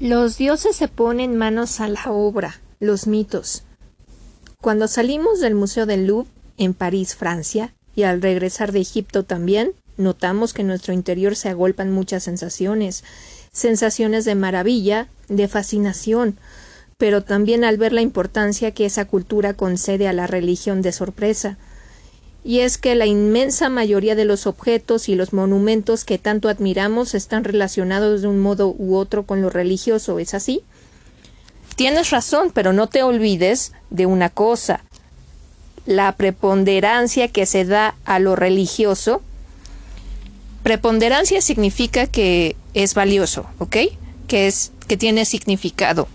Los dioses se ponen manos a la obra, los mitos. Cuando salimos del Museo del Louvre, en París, Francia, y al regresar de Egipto también, notamos que en nuestro interior se agolpan muchas sensaciones, sensaciones de maravilla, de fascinación, pero también al ver la importancia que esa cultura concede a la religión de sorpresa, y es que la inmensa mayoría de los objetos y los monumentos que tanto admiramos están relacionados de un modo u otro con lo religioso, ¿es así? Tienes razón, pero no te olvides de una cosa. La preponderancia que se da a lo religioso. Preponderancia significa que es valioso, ¿ok? Que es que tiene significado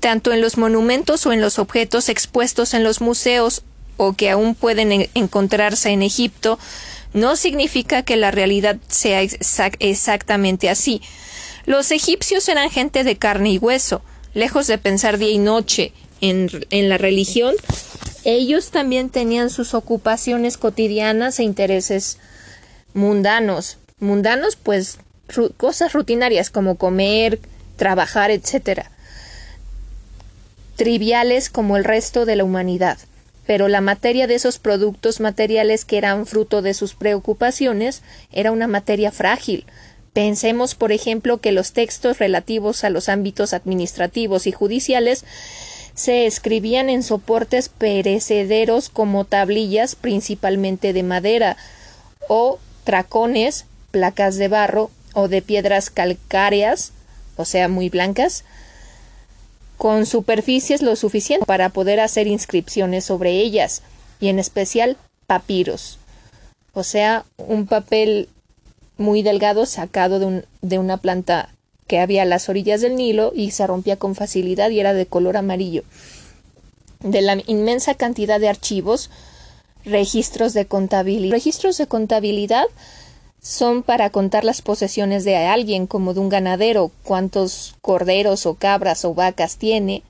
tanto en los monumentos o en los objetos expuestos en los museos o que aún pueden encontrarse en Egipto, no significa que la realidad sea exactamente así. Los egipcios eran gente de carne y hueso, lejos de pensar día y noche en, en la religión, ellos también tenían sus ocupaciones cotidianas e intereses mundanos. Mundanos, pues cosas rutinarias como comer, trabajar, etc. Triviales como el resto de la humanidad pero la materia de esos productos materiales que eran fruto de sus preocupaciones era una materia frágil. Pensemos, por ejemplo, que los textos relativos a los ámbitos administrativos y judiciales se escribían en soportes perecederos como tablillas principalmente de madera o tracones, placas de barro o de piedras calcáreas, o sea, muy blancas, con superficies lo suficiente para poder hacer inscripciones sobre ellas, y en especial papiros, o sea, un papel muy delgado sacado de, de una planta que había a las orillas del Nilo y se rompía con facilidad y era de color amarillo. De la inmensa cantidad de archivos, registros de contabilidad. Registros de contabilidad son para contar las posesiones de alguien, como de un ganadero, cuántos corderos o cabras o vacas tiene,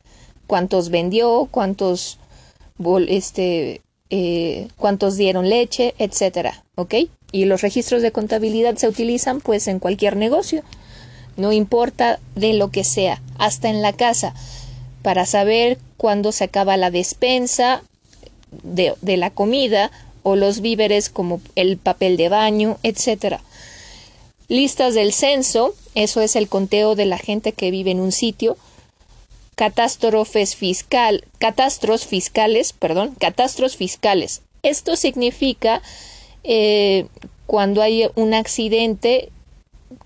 cuántos vendió, cuántos este eh, cuántos dieron leche, etcétera, ¿ok? Y los registros de contabilidad se utilizan pues en cualquier negocio, no importa de lo que sea, hasta en la casa, para saber cuándo se acaba la despensa de, de la comida o los víveres como el papel de baño, etc. Listas del censo, eso es el conteo de la gente que vive en un sitio. Catástrofes fiscal, catastros fiscales, perdón, catastros fiscales. Esto significa eh, cuando hay un accidente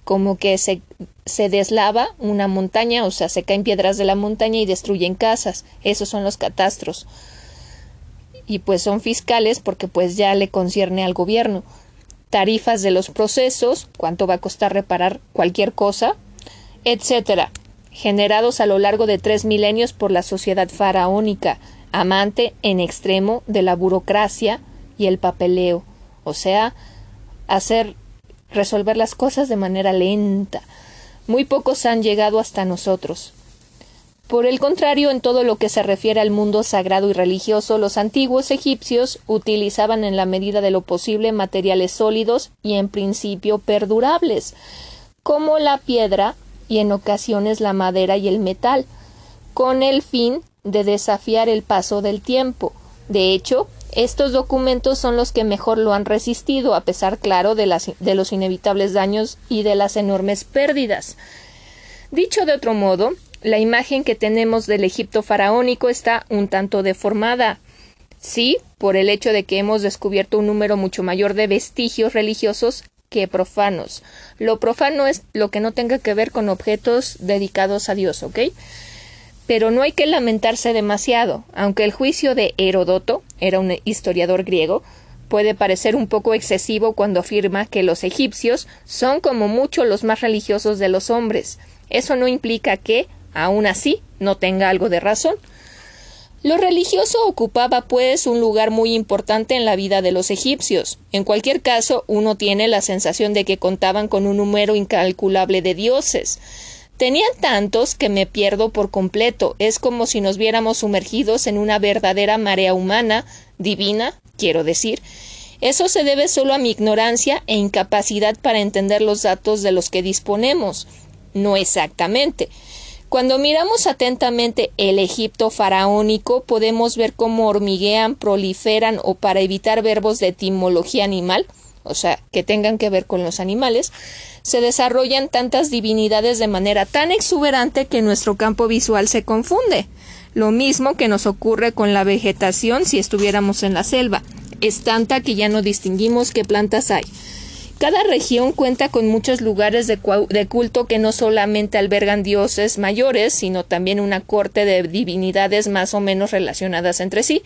como que se, se deslava una montaña, o sea, se caen piedras de la montaña y destruyen casas. Esos son los catastros y pues son fiscales porque pues ya le concierne al gobierno. Tarifas de los procesos, cuánto va a costar reparar cualquier cosa, etcétera, generados a lo largo de tres milenios por la sociedad faraónica, amante en extremo de la burocracia y el papeleo, o sea, hacer resolver las cosas de manera lenta. Muy pocos han llegado hasta nosotros. Por el contrario, en todo lo que se refiere al mundo sagrado y religioso, los antiguos egipcios utilizaban en la medida de lo posible materiales sólidos y en principio perdurables, como la piedra y en ocasiones la madera y el metal, con el fin de desafiar el paso del tiempo. De hecho, estos documentos son los que mejor lo han resistido, a pesar, claro, de, de los inevitables daños y de las enormes pérdidas. Dicho de otro modo, la imagen que tenemos del Egipto faraónico está un tanto deformada. Sí, por el hecho de que hemos descubierto un número mucho mayor de vestigios religiosos que profanos. Lo profano es lo que no tenga que ver con objetos dedicados a Dios, ¿ok? Pero no hay que lamentarse demasiado, aunque el juicio de Herodoto, era un historiador griego, puede parecer un poco excesivo cuando afirma que los egipcios son como mucho los más religiosos de los hombres. Eso no implica que, aun así no tenga algo de razón. Lo religioso ocupaba, pues, un lugar muy importante en la vida de los egipcios. En cualquier caso, uno tiene la sensación de que contaban con un número incalculable de dioses. Tenían tantos que me pierdo por completo. Es como si nos viéramos sumergidos en una verdadera marea humana, divina, quiero decir. Eso se debe solo a mi ignorancia e incapacidad para entender los datos de los que disponemos no exactamente. Cuando miramos atentamente el Egipto faraónico, podemos ver cómo hormiguean, proliferan o para evitar verbos de etimología animal, o sea, que tengan que ver con los animales, se desarrollan tantas divinidades de manera tan exuberante que nuestro campo visual se confunde. Lo mismo que nos ocurre con la vegetación si estuviéramos en la selva. Es tanta que ya no distinguimos qué plantas hay. Cada región cuenta con muchos lugares de, culto que no solamente albergan dioses mayores, sino también una corte de divinidades más o menos relacionadas entre sí.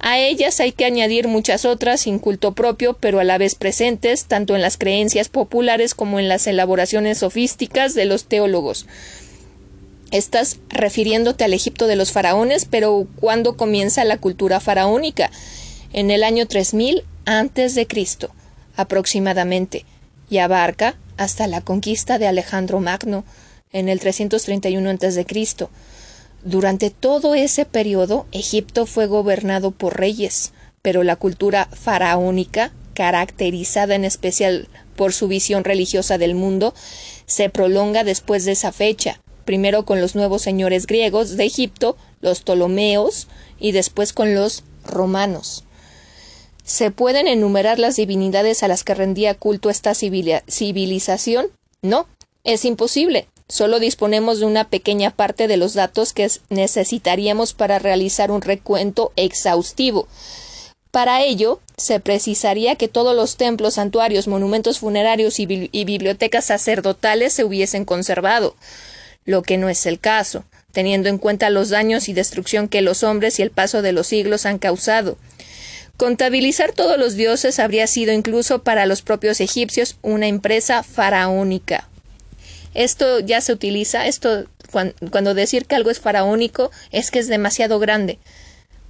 A ellas hay que añadir muchas otras sin culto propio, pero a la vez presentes, tanto en las creencias populares como en las elaboraciones sofísticas de los teólogos. Estás refiriéndote al Egipto de los faraones, pero ¿cuándo comienza la cultura faraónica? En el año 3000 antes de Cristo aproximadamente, y abarca hasta la conquista de Alejandro Magno en el 331 a.C. Durante todo ese periodo, Egipto fue gobernado por reyes, pero la cultura faraónica, caracterizada en especial por su visión religiosa del mundo, se prolonga después de esa fecha, primero con los nuevos señores griegos de Egipto, los Ptolomeos, y después con los romanos. ¿Se pueden enumerar las divinidades a las que rendía culto esta civilización? No, es imposible. Solo disponemos de una pequeña parte de los datos que necesitaríamos para realizar un recuento exhaustivo. Para ello, se precisaría que todos los templos, santuarios, monumentos funerarios y, y bibliotecas sacerdotales se hubiesen conservado, lo que no es el caso, teniendo en cuenta los daños y destrucción que los hombres y el paso de los siglos han causado. Contabilizar todos los dioses habría sido incluso para los propios egipcios una empresa faraónica. Esto ya se utiliza, esto cuando, decir que algo es faraónico es que es demasiado grande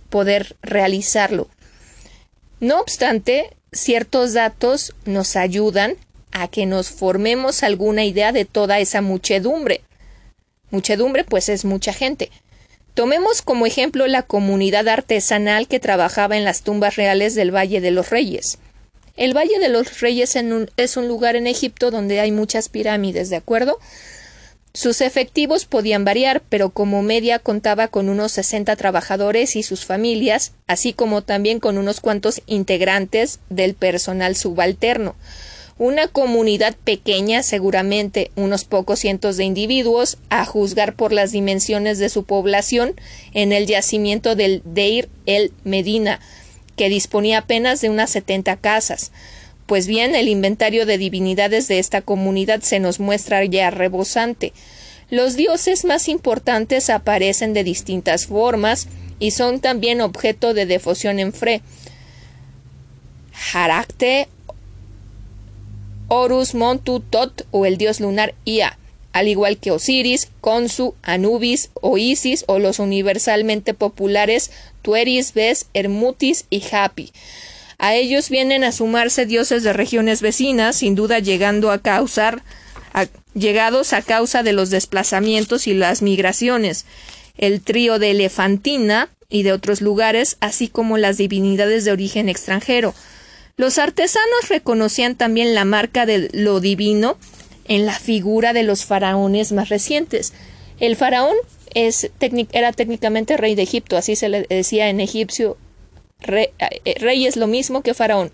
poder realizarlo. No obstante, ciertos datos nos ayudan a que nos formemos alguna idea de toda esa muchedumbre. Muchedumbre, pues es mucha gente. Tomemos como ejemplo la comunidad artesanal que trabajaba en las tumbas reales del Valle de los Reyes. El Valle de los Reyes es un lugar en Egipto donde hay muchas pirámides, ¿de acuerdo? Sus efectivos podían variar, pero como media contaba con unos 60 trabajadores y sus familias, así como también con unos cuantos integrantes del personal subalterno. Una comunidad pequeña, seguramente unos pocos cientos de individuos, a juzgar por las dimensiones de su población, en el yacimiento del Deir el Medina, que disponía apenas de unas setenta casas. Pues bien, el inventario de divinidades de esta comunidad se nos muestra ya rebosante. Los dioses más importantes aparecen de distintas formas y son también objeto de devoción en Fre. Jaracte Horus, Montu, Tot o el dios lunar Ia, al igual que Osiris, Konsu, Anubis o Isis o los universalmente populares Tueris, Bes, Hermutis y Hapi. A ellos vienen a sumarse dioses de regiones vecinas, sin duda llegando a causar llegados a causa de los desplazamientos y las migraciones. El trío de Elefantina y de otros lugares, así como las divinidades de origen extranjero, los artesanos reconocían también la marca de lo divino en la figura de los faraones más recientes. El faraón es, era técnicamente rey de Egipto, así se le decía en egipcio. Rey, eh, rey es lo mismo que faraón.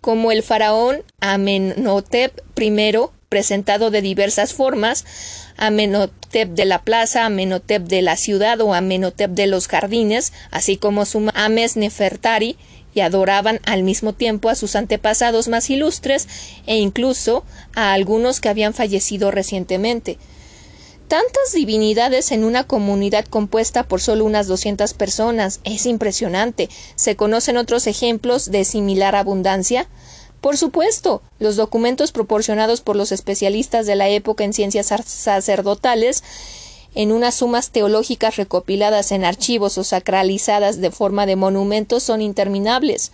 Como el faraón Amenhotep I, presentado de diversas formas, Amenhotep de la plaza, Amenhotep de la ciudad o Amenhotep de los jardines, así como su Ames Nefertari, y adoraban al mismo tiempo a sus antepasados más ilustres e incluso a algunos que habían fallecido recientemente. Tantas divinidades en una comunidad compuesta por solo unas 200 personas es impresionante. ¿Se conocen otros ejemplos de similar abundancia? Por supuesto, los documentos proporcionados por los especialistas de la época en ciencias sacerdotales en unas sumas teológicas recopiladas en archivos o sacralizadas de forma de monumentos son interminables.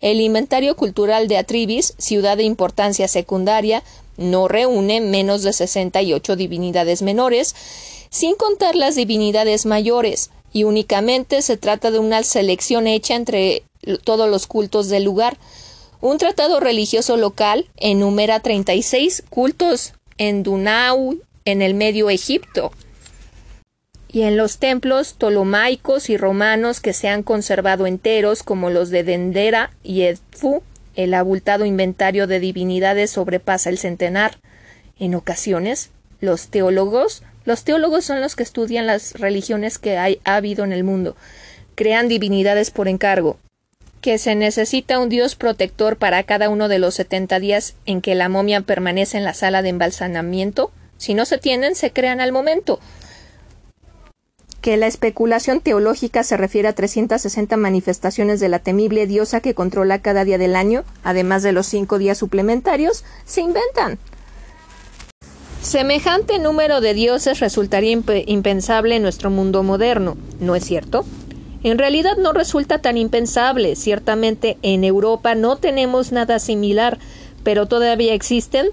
El inventario cultural de Atribis, ciudad de importancia secundaria, no reúne menos de 68 divinidades menores, sin contar las divinidades mayores, y únicamente se trata de una selección hecha entre todos los cultos del lugar. Un tratado religioso local enumera 36 cultos en Dunau, en el Medio Egipto, y en los templos tolomaicos y romanos que se han conservado enteros, como los de Dendera y Edfu, el abultado inventario de divinidades sobrepasa el centenar. En ocasiones, los teólogos, los teólogos son los que estudian las religiones que hay, ha habido en el mundo, crean divinidades por encargo, que se necesita un dios protector para cada uno de los setenta días en que la momia permanece en la sala de embalsamamiento. Si no se tienen, se crean al momento que la especulación teológica se refiere a 360 manifestaciones de la temible diosa que controla cada día del año, además de los cinco días suplementarios, se inventan. Semejante número de dioses resultaría impensable en nuestro mundo moderno, ¿no es cierto? En realidad no resulta tan impensable. Ciertamente en Europa no tenemos nada similar, pero todavía existen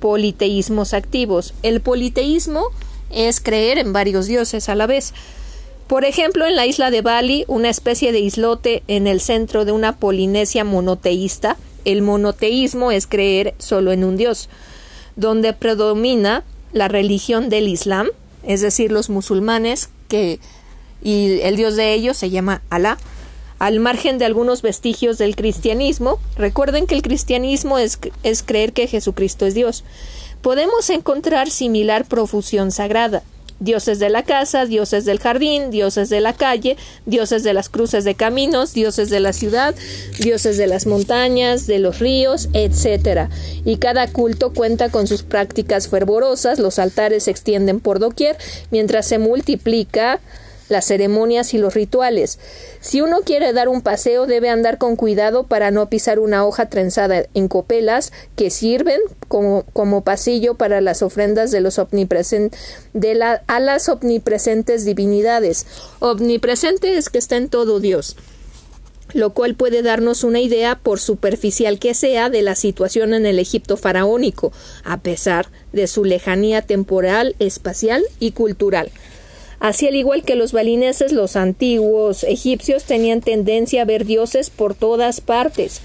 politeísmos activos. El politeísmo es creer en varios dioses a la vez. Por ejemplo, en la isla de Bali, una especie de islote en el centro de una Polinesia monoteísta, el monoteísmo es creer solo en un dios, donde predomina la religión del Islam, es decir, los musulmanes que y el dios de ellos se llama Alá. Al margen de algunos vestigios del cristianismo, recuerden que el cristianismo es, es creer que Jesucristo es Dios podemos encontrar similar profusión sagrada. Dioses de la casa, dioses del jardín, dioses de la calle, dioses de las cruces de caminos, dioses de la ciudad, dioses de las montañas, de los ríos, etc. Y cada culto cuenta con sus prácticas fervorosas, los altares se extienden por doquier, mientras se multiplica las ceremonias y los rituales. Si uno quiere dar un paseo debe andar con cuidado para no pisar una hoja trenzada en copelas que sirven como, pasillo para las ofrendas de los a las omnipresentes divinidades. Omnipresente es que está en todo Dios lo cual puede darnos una idea, por superficial que sea, de la situación en el Egipto faraónico, a pesar de su lejanía temporal, espacial y cultural. Así al igual que los balineses, los antiguos egipcios tenían tendencia a ver dioses por todas partes.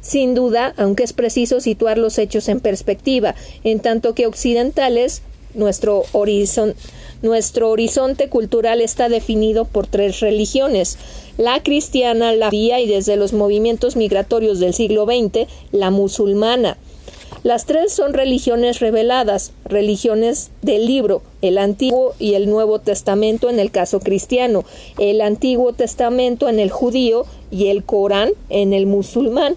Sin duda, aunque es preciso situar los hechos en perspectiva, en tanto que occidentales, nuestro, horizonte cultural está definido por tres religiones la cristiana, la judía y desde los movimientos migratorios del siglo XX, la musulmana. Las tres son religiones reveladas, religiones del libro, el Antiguo y el Nuevo Testamento en el caso cristiano, el Antiguo Testamento en el judío y el Corán en el musulmán,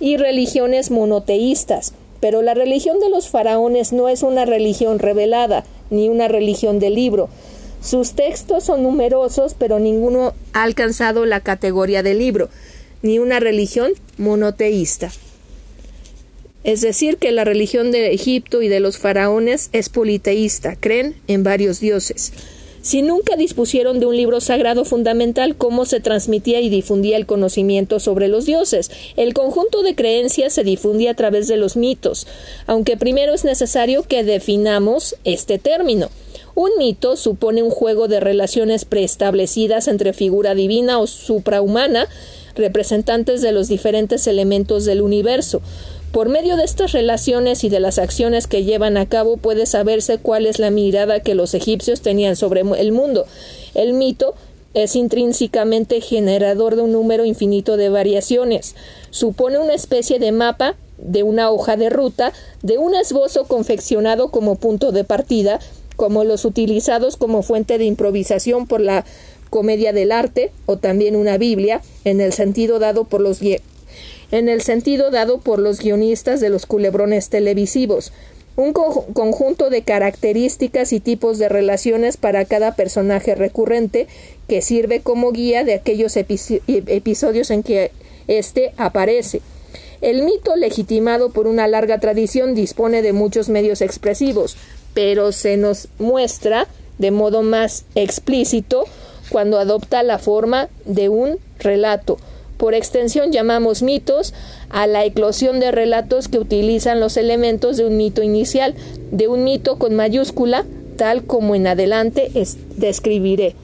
y religiones monoteístas. Pero la religión de los faraones no es una religión revelada, ni una religión del libro. Sus textos son numerosos, pero ninguno ha alcanzado la categoría de libro, ni una religión monoteísta es decir, que la religión de Egipto y de los faraones es politeísta, creen en varios dioses. Si nunca dispusieron de un libro sagrado fundamental, ¿cómo se transmitía y difundía el conocimiento sobre los dioses? El conjunto de creencias se difundía a través de los mitos, aunque primero es necesario que definamos este término. Un mito supone un juego de relaciones preestablecidas entre figura divina o suprahumana, representantes de los diferentes elementos del universo. Por medio de estas relaciones y de las acciones que llevan a cabo puede saberse cuál es la mirada que los egipcios tenían sobre el mundo. El mito es intrínsecamente generador de un número infinito de variaciones. Supone una especie de mapa de una hoja de ruta, de un esbozo confeccionado como punto de partida, como los utilizados como fuente de improvisación por la comedia del arte o también una Biblia, en el sentido dado por los en el sentido dado por los guionistas de los culebrones televisivos, un conjunto de características y tipos de relaciones para cada personaje recurrente que sirve como guía de aquellos episodios en que éste aparece. El mito, legitimado por una larga tradición, dispone de muchos medios expresivos, pero se nos muestra de modo más explícito cuando adopta la forma de un relato, por extensión llamamos mitos a la eclosión de relatos que utilizan los elementos de un mito inicial, de un mito con mayúscula, tal como en adelante describiré.